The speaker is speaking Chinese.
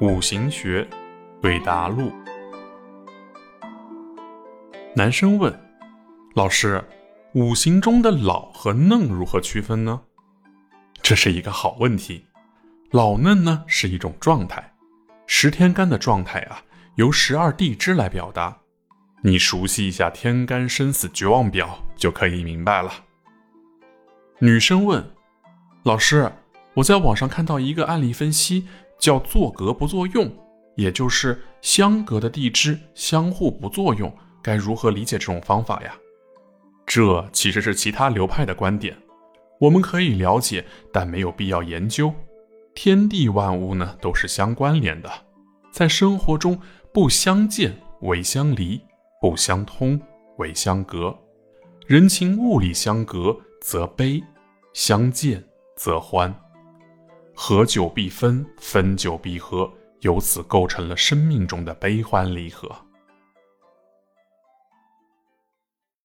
五行学对答录。男生问：“老师，五行中的老和嫩如何区分呢？”这是一个好问题。老嫩呢是一种状态，十天干的状态啊，由十二地支来表达。你熟悉一下天干生死绝望表，就可以明白了。女生问：“老师，我在网上看到一个案例分析，叫作格不作用，也就是相隔的地支相互不作用，该如何理解这种方法呀？”这其实是其他流派的观点，我们可以了解，但没有必要研究。天地万物呢，都是相关联的，在生活中不相见为相离。不相通为相隔，人情物理相隔则悲，相见则欢。合久必分，分久必合，由此构成了生命中的悲欢离合。